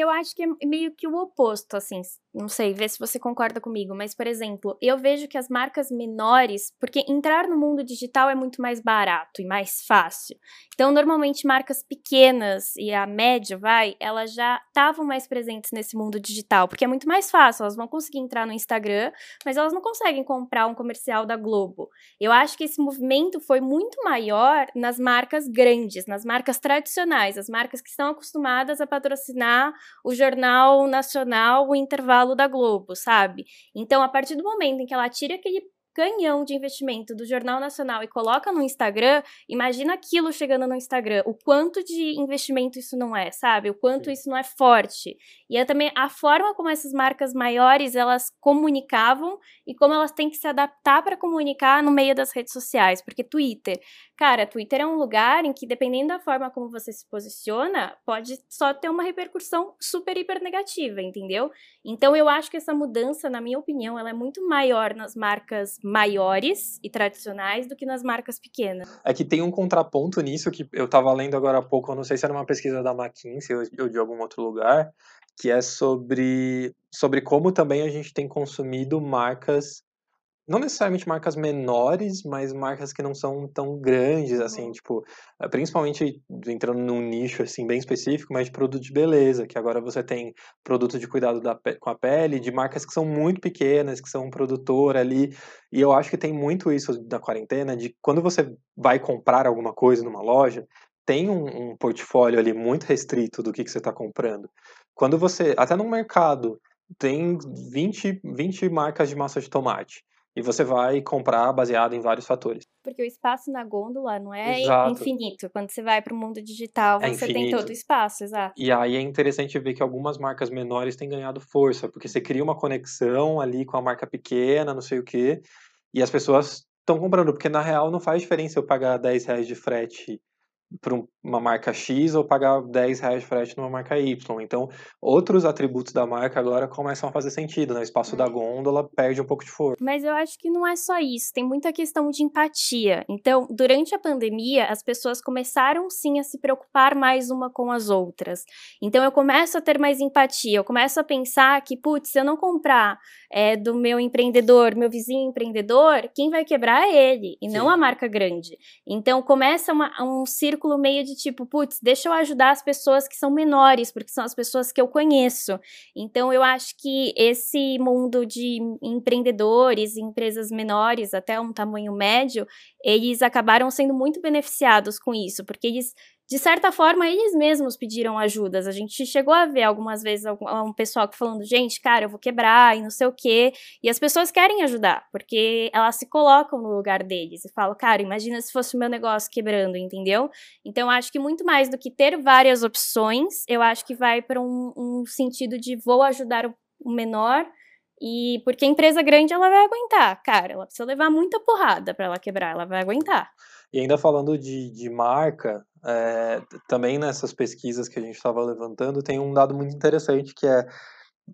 S3: Eu acho que é meio que o oposto, assim. Não sei, vê se você concorda comigo, mas, por exemplo, eu vejo que as marcas menores, porque entrar no mundo digital é muito mais barato e mais fácil. Então, normalmente, marcas pequenas e a média, vai, elas já estavam mais presentes nesse mundo digital, porque é muito mais fácil. Elas vão conseguir entrar no Instagram, mas elas não conseguem comprar um comercial da Globo. Eu acho que esse movimento foi muito maior nas marcas grandes, nas marcas tradicionais, as marcas que estão acostumadas a patrocinar o Jornal Nacional, o intervalo da Globo, sabe? Então, a partir do momento em que ela tira aquele canhão de investimento do Jornal Nacional e coloca no Instagram, imagina aquilo chegando no Instagram, o quanto de investimento isso não é, sabe? O quanto Sim. isso não é forte. E é também a forma como essas marcas maiores elas comunicavam e como elas têm que se adaptar para comunicar no meio das redes sociais, porque Twitter, cara, Twitter é um lugar em que dependendo da forma como você se posiciona, pode só ter uma repercussão super hiper negativa, entendeu? Então eu acho que essa mudança, na minha opinião, ela é muito maior nas marcas maiores e tradicionais do que nas marcas pequenas.
S2: É que tem um contraponto nisso que eu estava lendo agora há pouco, eu não sei se era uma pesquisa da McKinsey ou, de algum outro lugar, que é sobre, sobre como também a gente tem consumido marcas não necessariamente marcas menores, mas marcas que não são tão grandes, assim, uhum. tipo, eh, principalmente entrando num nicho, assim, bem específico, mas de produto de beleza, que agora você tem produto de cuidado da, com a pele, de marcas que são muito pequenas, que são um produtor ali, e eu acho que tem muito isso da quarentena, de quando você vai comprar alguma coisa numa loja, tem um, um portfólio ali muito restrito do que, que você está comprando. Quando você, até no mercado, tem 20, 20 marcas de massa de tomate e você vai comprar baseado em vários fatores.
S3: Porque o espaço na gôndola não é exato. infinito. Quando você vai para o mundo digital, é você infinito. tem todo o espaço, exato.
S2: E aí é interessante ver que algumas marcas menores têm ganhado força, porque você cria uma conexão ali com a marca pequena, não sei o quê, e as pessoas estão comprando, porque na real não faz diferença eu pagar 10 reais de frete para uma marca X ou pagar 10 reais de frete numa marca Y. Então, outros atributos da marca agora começam a fazer sentido, né? O espaço da gôndola perde um pouco de força.
S3: Mas eu acho que não é só isso, tem muita questão de empatia. Então, durante a pandemia, as pessoas começaram sim a se preocupar mais uma com as outras. Então, eu começo a ter mais empatia, eu começo a pensar que, putz, se eu não comprar é, do meu empreendedor, meu vizinho empreendedor, quem vai quebrar é ele, e sim. não a marca grande. Então, começa uma, um círculo círculo meio de tipo, putz, deixa eu ajudar as pessoas que são menores, porque são as pessoas que eu conheço. Então eu acho que esse mundo de empreendedores, empresas menores, até um tamanho médio, eles acabaram sendo muito beneficiados com isso, porque eles de certa forma, eles mesmos pediram ajudas. A gente chegou a ver algumas vezes um pessoal falando, gente, cara, eu vou quebrar e não sei o quê. E as pessoas querem ajudar, porque elas se colocam no lugar deles e falam, cara, imagina se fosse o meu negócio quebrando, entendeu? Então, acho que muito mais do que ter várias opções, eu acho que vai para um, um sentido de vou ajudar o menor e porque a empresa grande ela vai aguentar, cara, ela precisa levar muita porrada para ela quebrar, ela vai aguentar.
S2: E ainda falando de, de marca, é, também nessas pesquisas que a gente estava levantando, tem um dado muito interessante que é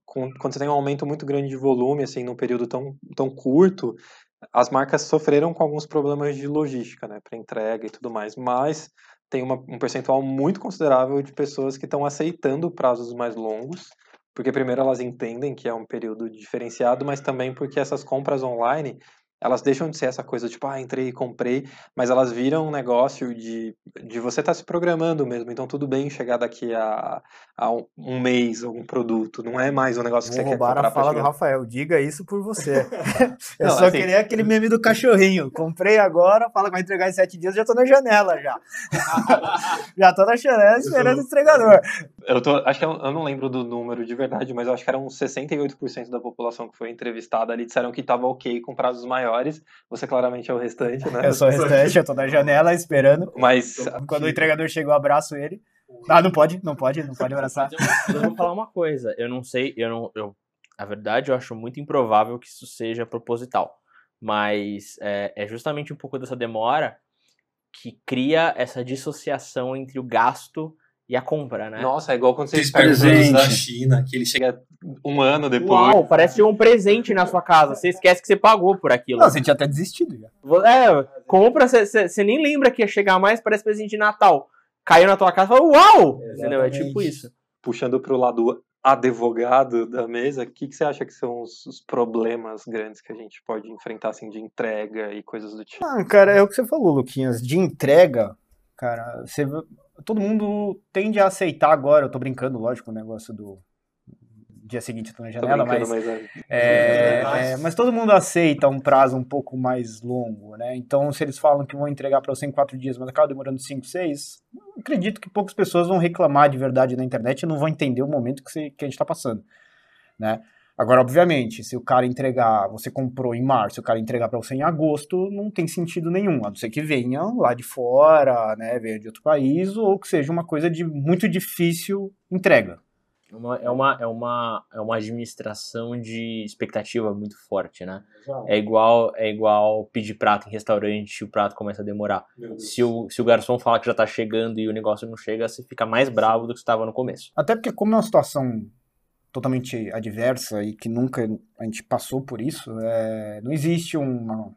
S2: quando você tem um aumento muito grande de volume, assim, num período tão, tão curto, as marcas sofreram com alguns problemas de logística, né, para entrega e tudo mais, mas tem uma, um percentual muito considerável de pessoas que estão aceitando prazos mais longos, porque primeiro elas entendem que é um período diferenciado, mas também porque essas compras online elas deixam de ser essa coisa tipo, ah, entrei e comprei, mas elas viram um negócio de, de você estar tá se programando mesmo. Então, tudo bem chegar daqui a, a um mês algum produto. Não é mais um negócio que Vou você quer comprar.
S4: a fala do Rafael. Diga isso por você. eu não, só assim... queria aquele meme do cachorrinho. Comprei agora, fala que vai entregar em sete dias, já tô na janela já. já tô na janela esperando o entregador.
S2: Eu tô, acho que eu, eu, não lembro do número de verdade, mas eu acho que eram 68% da população que foi entrevistada ali disseram que estava ok com prazos maiores. Você claramente é o restante, né?
S4: Eu sou o restante, eu tô na janela esperando.
S2: Mas
S4: quando o entregador chegou, eu abraço ele. Ah, não pode, não pode, não pode abraçar.
S1: Eu, vou falar uma coisa, eu não sei, eu não, eu, a verdade eu acho muito improvável que isso seja proposital, mas é, é justamente um pouco dessa demora que cria essa dissociação entre o gasto e a compra, né?
S2: Nossa, é igual quando você presente da China, que ele chega um ano depois. Uau,
S1: parece um presente na sua casa. Você esquece que você pagou por aquilo.
S4: Não, você tinha até desistido já.
S1: É, compra, você, você nem lembra que ia chegar mais, parece presente de Natal. Caiu na tua casa e falou, uau! Entendeu? É tipo isso.
S2: Puxando pro lado advogado da mesa, o que, que você acha que são os, os, problemas grandes que a gente pode enfrentar, assim, de entrega e coisas do tipo?
S4: Ah, cara, é o que você falou, Luquinhas. De entrega, cara, você todo mundo tende a aceitar agora, eu tô brincando, lógico, o negócio do dia seguinte tô na janela, mas, mas, é, é, é, mas todo mundo aceita um prazo um pouco mais longo, né? Então, se eles falam que vão entregar para você em quatro dias, mas acaba demorando cinco, seis, acredito que poucas pessoas vão reclamar de verdade na internet e não vão entender o momento que, você, que a gente está passando, né? Agora, obviamente, se o cara entregar, você comprou em março, o cara entregar para você em agosto, não tem sentido nenhum, a não ser que venha lá de fora, né, venha de outro país, ou que seja uma coisa de muito difícil entrega.
S1: É uma, é, uma, é, uma, é uma administração de expectativa muito forte, né? É igual, é igual pedir prato em restaurante e o prato começa a demorar. Se o, se o garçom fala que já tá chegando e o negócio não chega, você fica mais bravo do que estava no começo.
S4: Até porque como é uma situação totalmente adversa e que nunca a gente passou por isso, é, não existe uma,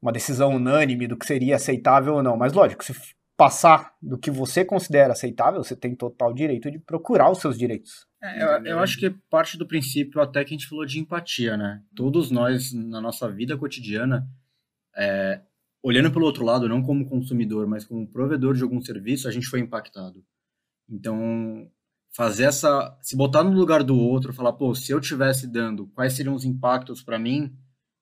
S4: uma decisão unânime do que seria aceitável ou não. Mas lógico, se passar do que você considera aceitável, você tem total direito de procurar os seus direitos.
S5: É, eu, eu acho que parte do princípio até que a gente falou de empatia, né? Todos nós, na nossa vida cotidiana, é, olhando pelo outro lado, não como consumidor, mas como provedor de algum serviço, a gente foi impactado. Então, fazer essa, se botar no lugar do outro, falar, pô, se eu tivesse dando, quais seriam os impactos para mim?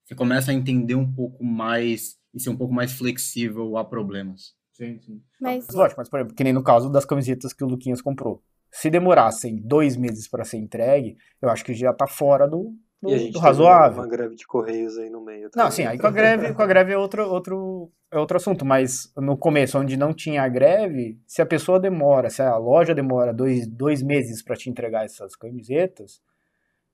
S5: Você começa a entender um pouco mais e ser um pouco mais flexível a problemas.
S1: Sim, sim.
S3: Mas,
S4: Lógico, mas por exemplo, que nem no caso das camisetas que o Luquinhas comprou. Se demorassem dois meses para ser entregue, eu acho que já tá fora do, do,
S2: E a gente
S4: do razoável.
S2: uma greve de correios aí no meio.
S4: Não,
S2: também.
S4: sim, aí com a greve, com a greve é outro, outro, é outro assunto, mas no começo, onde não tinha a greve, se a pessoa demora, se a loja demora dois, dois meses para te entregar essas camisetas,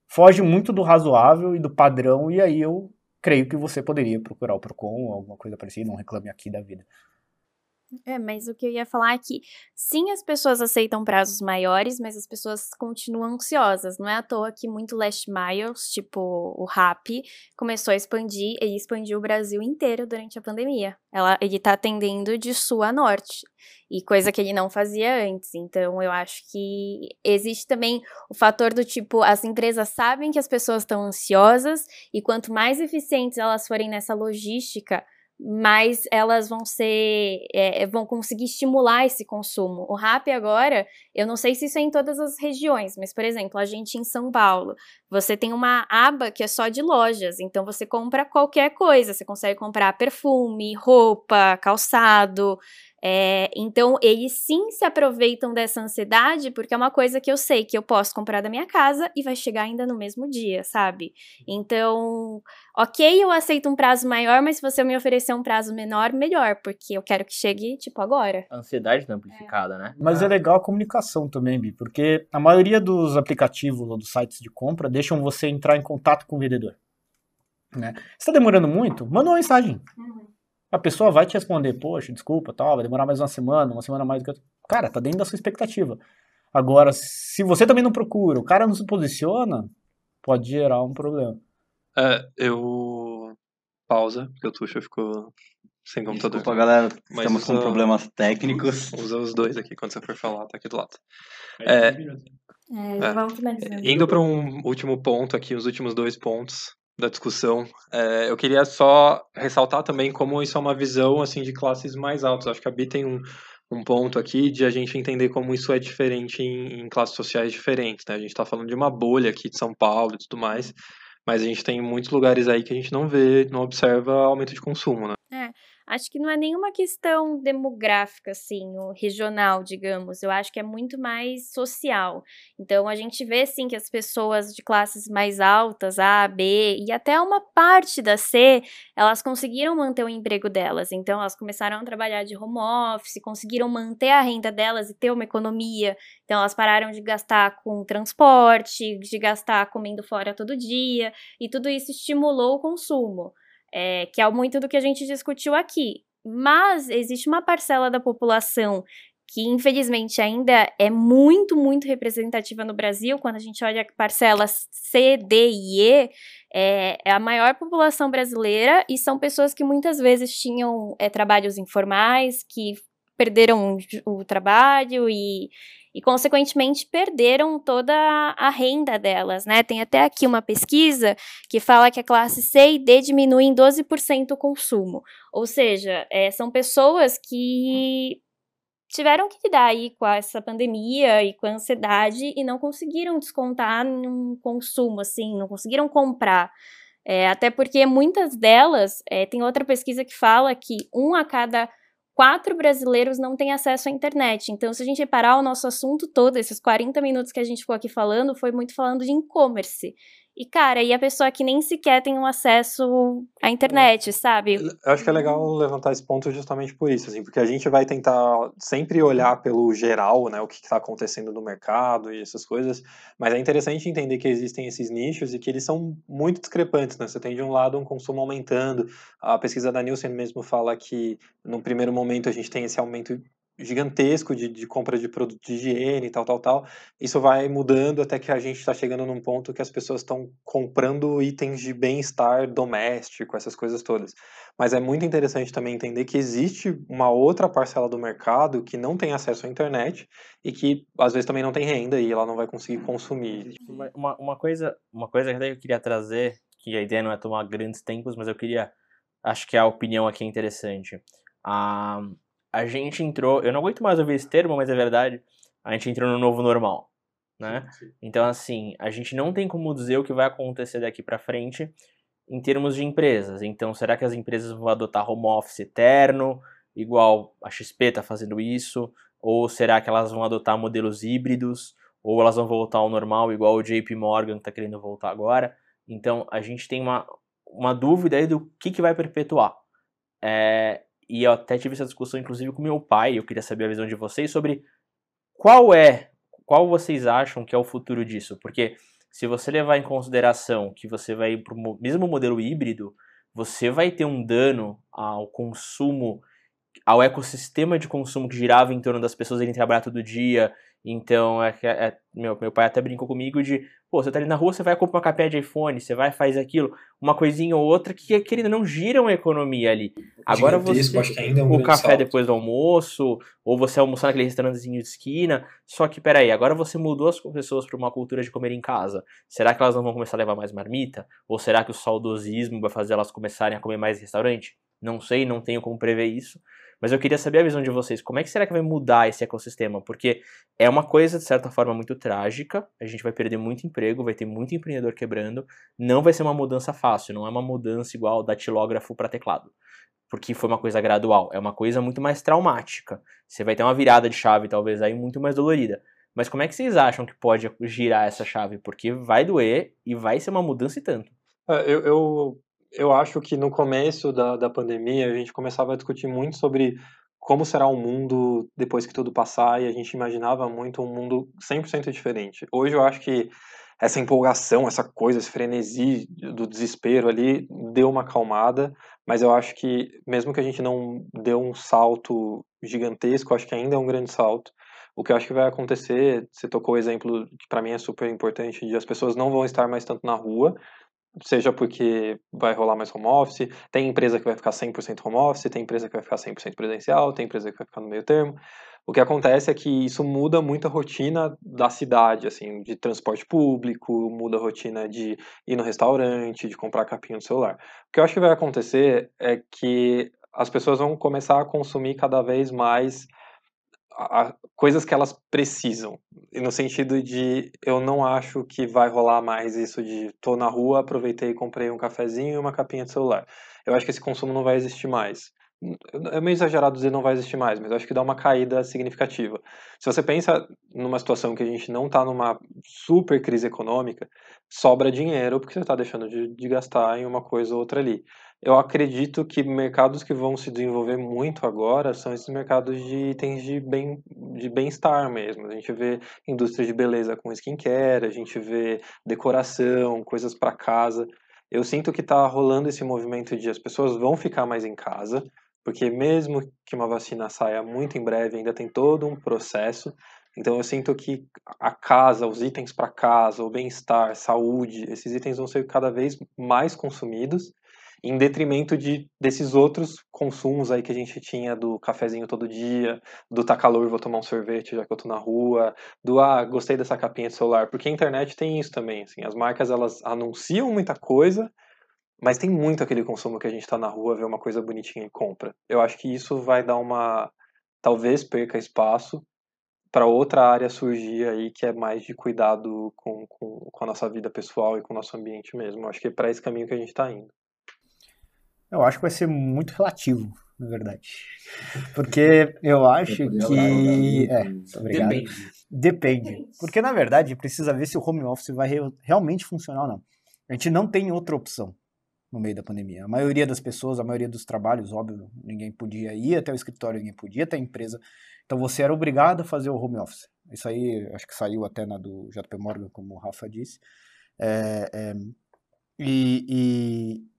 S4: foge muito do razoável e do padrão, e aí eu creio que você poderia procurar o Procon ou alguma coisa parecida, um reclame aqui da vida.
S3: É, mas o que eu ia falar é que sim, as pessoas aceitam prazos maiores, mas as pessoas continuam ansiosas. Não é à toa que muito last miles, tipo o Rappi, começou a expandir e expandiu o Brasil inteiro durante a pandemia. Ela, ele tá atendendo de sul a norte. E coisa que ele não fazia antes. Então, eu acho que existe também o fator do tipo, as empresas sabem que as pessoas estão ansiosas, e quanto mais eficientes elas forem nessa logística, mais elas vão ser, é, vão conseguir estimular esse consumo. O Rappi agora, eu não sei se isso é em todas as regiões, mas, por exemplo, a gente em São Paulo, você tem uma aba que é só de lojas, então você compra qualquer coisa, você consegue comprar perfume, roupa, calçado, é, então, eles sim se aproveitam dessa ansiedade, porque é uma coisa que eu sei que eu posso comprar da minha casa e vai chegar ainda no mesmo dia, sabe? Então, ok, eu aceito um prazo maior, mas se você me oferecer um prazo menor, melhor, porque eu quero que chegue, tipo, agora.
S1: A ansiedade tá amplificada, né?
S4: Mas é legal a comunicação também, Bi, porque a maioria dos aplicativos ou dos sites de compra deixam você entrar em contato com o vendedor. Né? Se tá demorando muito, manda uma mensagem. A pessoa vai te responder, poxa, desculpa, tal, vai demorar mais uma semana, uma semana mais do que outra. Cara, tá dentro da sua expectativa. Agora, se você também não procura, o cara não se posiciona, pode gerar um problema.
S2: É, eu. Pausa, porque o Tuxa ficou sem computador.
S7: Desculpa, galera.
S2: Mas
S7: Estamos com
S2: usa-
S7: problemas técnicos.
S2: Usa os dois aqui quando você for falar, tá aqui do lado. É,
S3: É,
S2: É. Indo para um último ponto aqui, os últimos dois pontos da discussão, é, eu queria só ressaltar também como isso é uma visão assim de classes mais altas. Acho que a Bi tem um, um ponto aqui de a gente entender como isso é diferente em, em classes sociais diferentes. Né? A gente está falando de uma bolha aqui de São Paulo e tudo mais, mas a gente tem muitos lugares aí que a gente não vê, não observa aumento de consumo. Né?
S3: Acho que não é nenhuma questão demográfica, assim, ou regional, digamos. Eu acho que é muito mais social. Então, a gente vê, sim, que as pessoas de classes mais altas, A, B, e até uma parte da C, elas conseguiram manter o emprego delas. Então, elas começaram a trabalhar de home office, conseguiram manter a renda delas e ter uma economia. Então, elas pararam de gastar com transporte, de gastar comendo fora todo dia, e tudo isso estimulou o consumo é, que é muito do que a gente discutiu aqui. Mas existe uma parcela da população que, infelizmente, ainda é muito, muito representativa no Brasil. Quando a gente olha parcelas C, D e E, é, é a maior população brasileira e são pessoas que muitas vezes tinham é, trabalhos informais, que perderam o, trabalho e, e, consequentemente, perderam toda a renda delas, né? Tem até aqui uma pesquisa que fala que a classe C e D diminuem 12% o consumo. Ou seja, é, são pessoas que tiveram que lidar aí com essa pandemia e com a ansiedade e não conseguiram descontar num consumo, assim, não conseguiram comprar. É, até porque muitas delas, é, tem outra pesquisa que fala que um a cada quatro brasileiros não têm acesso à internet. Então, se a gente reparar, o nosso assunto todo, esses 40 minutos que a gente ficou aqui falando, foi muito falando de e-commerce. E, cara, e a pessoa que nem sequer tem um acesso à internet, sabe?
S2: Eu acho que é legal levantar esse ponto justamente por isso, assim, porque a gente vai tentar sempre olhar pelo geral, né, o que está acontecendo no mercado e essas coisas, mas é interessante entender que existem esses nichos e que eles são muito discrepantes, né? Você tem de um lado um consumo aumentando, a pesquisa da Nielsen mesmo fala que no primeiro momento a gente tem esse aumento gigantesco de, de compra de produto de higiene, tal, tal, tal. Isso vai mudando até que a gente está chegando num ponto que as pessoas estão comprando itens de bem-estar doméstico, essas coisas todas. Mas é muito interessante também entender que existe uma outra parcela do mercado que não tem acesso à internet e que às vezes também não tem renda e ela não vai conseguir consumir.
S1: Uma, uma coisa, uma coisa que eu queria trazer, que a ideia não é tomar grandes tempos, mas eu queria, acho que a opinião aqui é interessante. A, a gente entrou, eu não aguento mais ouvir esse termo, mas é verdade, a gente entrou no novo normal, né? Então, assim, a gente não tem como dizer o que vai acontecer daqui para frente em termos de empresas. Então, será que as empresas vão adotar home office eterno, igual a XP está fazendo isso? Ou será que elas vão adotar modelos híbridos? Ou elas vão voltar ao normal, igual o JP Morgan está querendo voltar agora? Então, a gente tem uma, uma dúvida aí do que, que vai perpetuar. É, e eu até tive essa discussão, inclusive, com meu pai. Eu queria saber a visão de vocês sobre qual é, qual vocês acham que é o futuro disso. Porque se você levar em consideração que você vai para o mesmo modelo híbrido, você vai ter um dano ao consumo, ao ecossistema de consumo que girava em torno das pessoas irem trabalhar todo dia então, é, é, meu, meu pai até brincou comigo de, pô, você tá ali na rua, você vai comprar uma capinha de iPhone, você vai faz aquilo, uma coisinha ou outra que, querendo, não giram a economia ali. Agora você,
S2: ainda é um
S1: o café
S2: salto.
S1: depois do almoço, ou você almoçar naquele restaurantezinho de esquina, só que, peraí, agora você mudou as pessoas para uma cultura de comer em casa. Será que elas não vão começar a levar mais marmita? Ou será que o saudosismo vai fazer elas começarem a comer mais em restaurante? Não sei, não tenho como prever isso. Mas eu queria saber a visão de vocês. Como é que será que vai mudar esse ecossistema? Porque é uma coisa, de certa forma, muito trágica. A gente vai perder muito emprego, vai ter muito empreendedor quebrando. Não vai ser uma mudança fácil, não é uma mudança igual da tilógrafo para teclado. Porque foi uma coisa gradual. É uma coisa muito mais traumática. Você vai ter uma virada de chave, talvez, aí muito mais dolorida. Mas como é que vocês acham que pode girar essa chave? Porque vai doer e vai ser uma mudança e tanto.
S2: É, eu, eu eu acho que no começo da, da pandemia a gente começava a discutir muito sobre como será o mundo depois que tudo passar e a gente imaginava muito um mundo 100% diferente. Hoje eu acho que essa empolgação, essa coisa, esse frenesi do desespero ali deu uma acalmada, mas eu acho que mesmo que a gente não deu um salto gigantesco, acho que ainda é um grande salto. O que eu acho que vai acontecer, você tocou o exemplo que para mim é super importante, de as pessoas não vão estar mais tanto na rua, seja porque vai rolar mais home office, tem empresa que vai ficar 100% home office, tem empresa que vai ficar 100% presencial, tem empresa que vai ficar no meio termo. O que acontece é que isso muda muito a rotina da cidade, assim, de transporte público, muda a rotina de ir no restaurante, de comprar capinha no celular. O que eu acho que vai acontecer é que as pessoas vão começar a consumir cada vez mais a, coisas que elas precisam. No sentido de, eu não acho que vai rolar mais isso de tô na rua, aproveitei e comprei um cafezinho e uma capinha de celular. Eu acho que esse consumo não vai existir mais. É meio exagerado dizer não vai existir mais, mas eu acho que dá uma caída significativa. Se você pensa numa situação que a gente não está numa super crise econômica, sobra dinheiro porque você está deixando de, de gastar em uma coisa ou outra ali. Eu acredito que mercados que vão se desenvolver muito agora são esses mercados de itens de bem de bem-estar mesmo. A gente vê indústria de beleza com skincare, a gente vê decoração, coisas para casa. Eu sinto que está rolando esse movimento de as pessoas vão ficar mais em casa, porque mesmo que uma vacina saia muito em breve, ainda tem todo um processo. Então eu sinto que a casa, os itens para casa, o bem-estar, saúde, esses itens vão ser cada vez mais consumidos em detrimento de desses outros consumos aí que a gente tinha do cafezinho todo dia, do tá calor, vou tomar um sorvete já que eu tô na rua, do ah, gostei dessa capinha de celular, porque a internet tem isso também, assim, as marcas elas anunciam muita coisa, mas tem muito aquele consumo que a gente tá na rua, vê uma coisa bonitinha e compra. Eu acho que isso vai dar uma talvez perca espaço para outra área surgir aí que é mais de cuidado com, com, com a nossa vida pessoal e com o nosso ambiente mesmo. Acho que é para esse caminho que a gente está indo.
S4: Eu acho que vai ser muito relativo, na verdade. Porque eu acho que. É, obrigado. Depende. Depende. Porque, na verdade, precisa ver se o home office vai realmente funcionar ou não. A gente não tem outra opção no meio da pandemia. A maioria das pessoas, a maioria dos trabalhos, óbvio, ninguém podia ir até o escritório, ninguém podia até a empresa. Então você era obrigado a fazer o home office. Isso aí, acho que saiu até na do JP Morgan, como o Rafa disse. É, é, e, e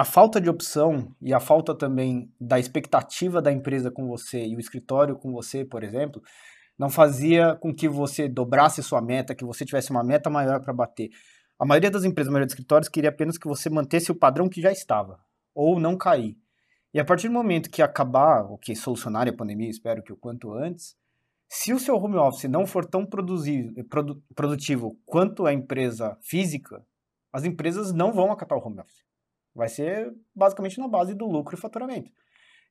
S4: a falta de opção e a falta também da expectativa da empresa com você e o escritório com você, por exemplo, não fazia com que você dobrasse sua meta, que você tivesse uma meta maior para bater. A maioria das empresas, a maioria dos escritórios, queria apenas que você mantesse o padrão que já estava, ou não cair. E a partir do momento que acabar, ou que solucionar a pandemia, espero que o quanto antes, se o seu home office não for tão produ produtivo quanto a empresa física, as empresas não vão acatar o home office. Vai ser basicamente na base do lucro e faturamento.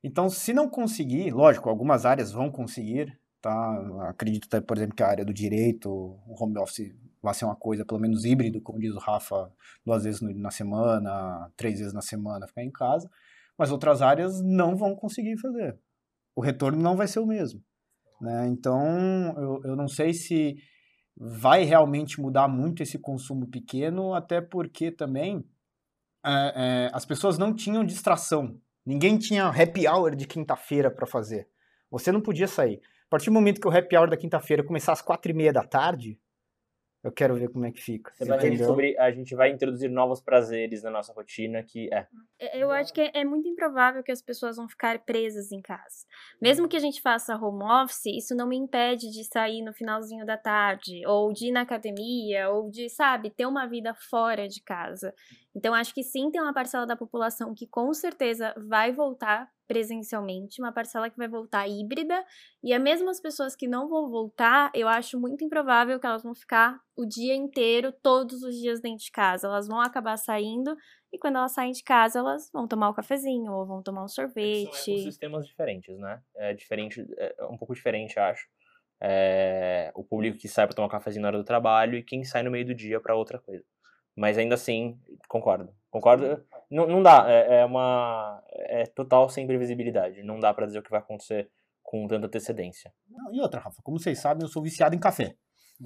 S4: Então, se não conseguir, lógico, algumas áreas vão conseguir, tá? Acredito, até, por exemplo, que a área do direito, o home office vai ser uma coisa pelo menos híbrido, como diz o Rafa, duas vezes na semana, três vezes na semana, ficar em casa. Mas outras áreas não vão conseguir fazer. O retorno não vai ser o mesmo. Né? Então, eu, eu não sei se vai realmente mudar muito esse consumo pequeno, até porque também é, é, as pessoas não tinham distração. Ninguém tinha happy hour de quinta-feira para fazer. Você não podia sair. A partir do momento que o happy hour da quinta-feira começar às quatro e meia da tarde, eu quero ver como é que fica.
S1: Você vai descobrir, a gente vai introduzir novos prazeres na nossa rotina que é.
S3: Eu acho que é muito improvável que as pessoas vão ficar presas em casa. Mesmo que a gente faça home office, isso não me impede de sair no finalzinho da tarde, ou de ir na academia, ou de, sabe, ter uma vida fora de casa. Então, acho que sim, tem uma parcela da população que com certeza vai voltar presencialmente, uma parcela que vai voltar híbrida, e é as pessoas que não vão voltar, eu acho muito improvável que elas vão ficar o dia inteiro, todos os dias dentro de casa. Elas vão acabar saindo, e quando elas saem de casa, elas vão tomar um cafezinho, ou vão tomar um sorvete.
S1: São sistemas diferentes, né? É diferente, é um pouco diferente, acho. É, o público que sai para tomar um cafezinho na hora do trabalho e quem sai no meio do dia para outra coisa. Mas ainda assim, concordo. Concordo. Não, não dá. É, é uma. É total sem previsibilidade. Não dá para dizer o que vai acontecer com tanta antecedência.
S4: E outra, Rafa, como vocês sabem, eu sou viciado em café.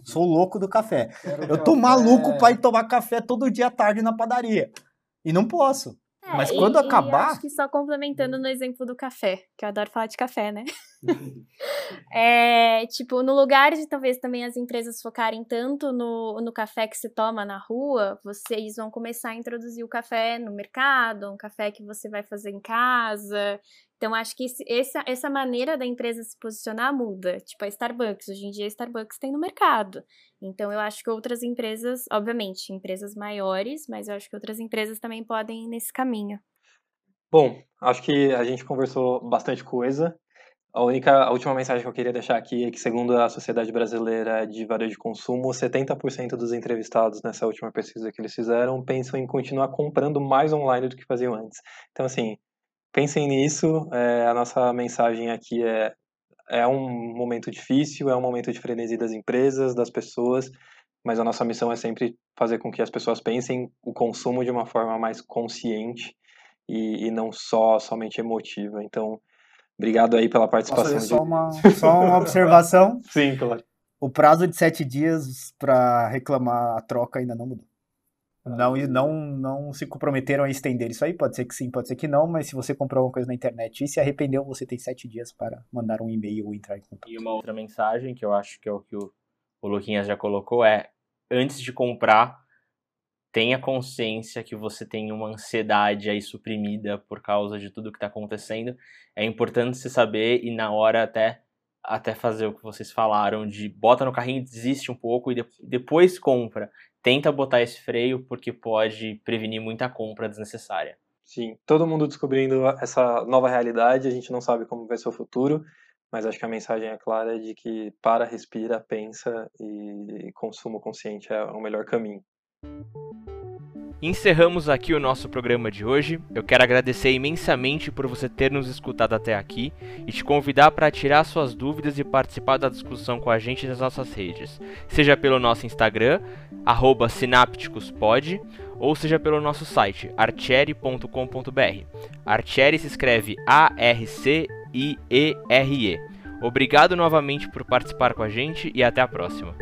S4: Sou louco do café. Quero eu tô café. maluco pra ir tomar café todo dia à tarde na padaria. E não posso. É, Mas quando
S3: e,
S4: acabar.
S3: E acho que só complementando no exemplo do café, que eu adoro falar de café, né? é, tipo, no lugar de talvez também as empresas focarem tanto no, no café que se toma na rua, vocês vão começar a introduzir o café no mercado, um café que você vai fazer em casa. Então, acho que esse, essa, essa maneira da empresa se posicionar muda. Tipo, a Starbucks. Hoje em dia, a Starbucks tem no mercado. Então, eu acho que outras empresas, obviamente, empresas maiores, mas eu acho que outras empresas também podem ir nesse caminho.
S2: Bom, acho que a gente conversou bastante coisa. A única, a última mensagem que eu queria deixar aqui é que, segundo a Sociedade Brasileira de Varejo de Consumo, 70% dos entrevistados nessa última pesquisa que eles fizeram pensam em continuar comprando mais online do que faziam antes. Então, assim, pensem nisso. É, a nossa mensagem aqui é é um momento difícil, é um momento de frenesi das empresas, das pessoas, mas a nossa missão é sempre fazer com que as pessoas pensem o consumo de uma forma mais consciente e, e não só somente emotiva. Então, Obrigado aí pela participação.
S4: Posso só, uma, só uma observação?
S2: Sim, claro.
S4: O prazo de sete dias para reclamar a troca ainda não mudou. Não, não, não se comprometeram a estender isso aí, pode ser que sim, pode ser que não, mas se você comprou alguma coisa na internet e se arrependeu, você tem sete dias para mandar um e-mail ou entrar em contato.
S1: E uma outra mensagem que eu acho que é o que o, o Luquinhas já colocou é, antes de comprar, tenha consciência que você tem uma ansiedade aí suprimida por causa de tudo que está acontecendo. É importante você saber e na hora até até fazer o que vocês falaram de bota no carrinho, desiste um pouco e de, depois compra. Tenta botar esse freio porque pode prevenir muita compra desnecessária.
S2: Sim, todo mundo descobrindo essa nova realidade, a gente não sabe como vai ser o futuro, mas acho que a mensagem é clara de que para, respira, pensa e consumo consciente é o melhor caminho.
S1: Encerramos aqui o nosso programa de hoje. Eu quero agradecer imensamente por você ter nos escutado até aqui e te convidar para tirar suas dúvidas e participar da discussão com a gente nas nossas redes, seja pelo nosso Instagram, @sinapticospod, ou seja pelo nosso site artieri.com.br. Artieri se escreve A-R-C-I-E-R-E. Obrigado novamente por participar com a gente e até a próxima.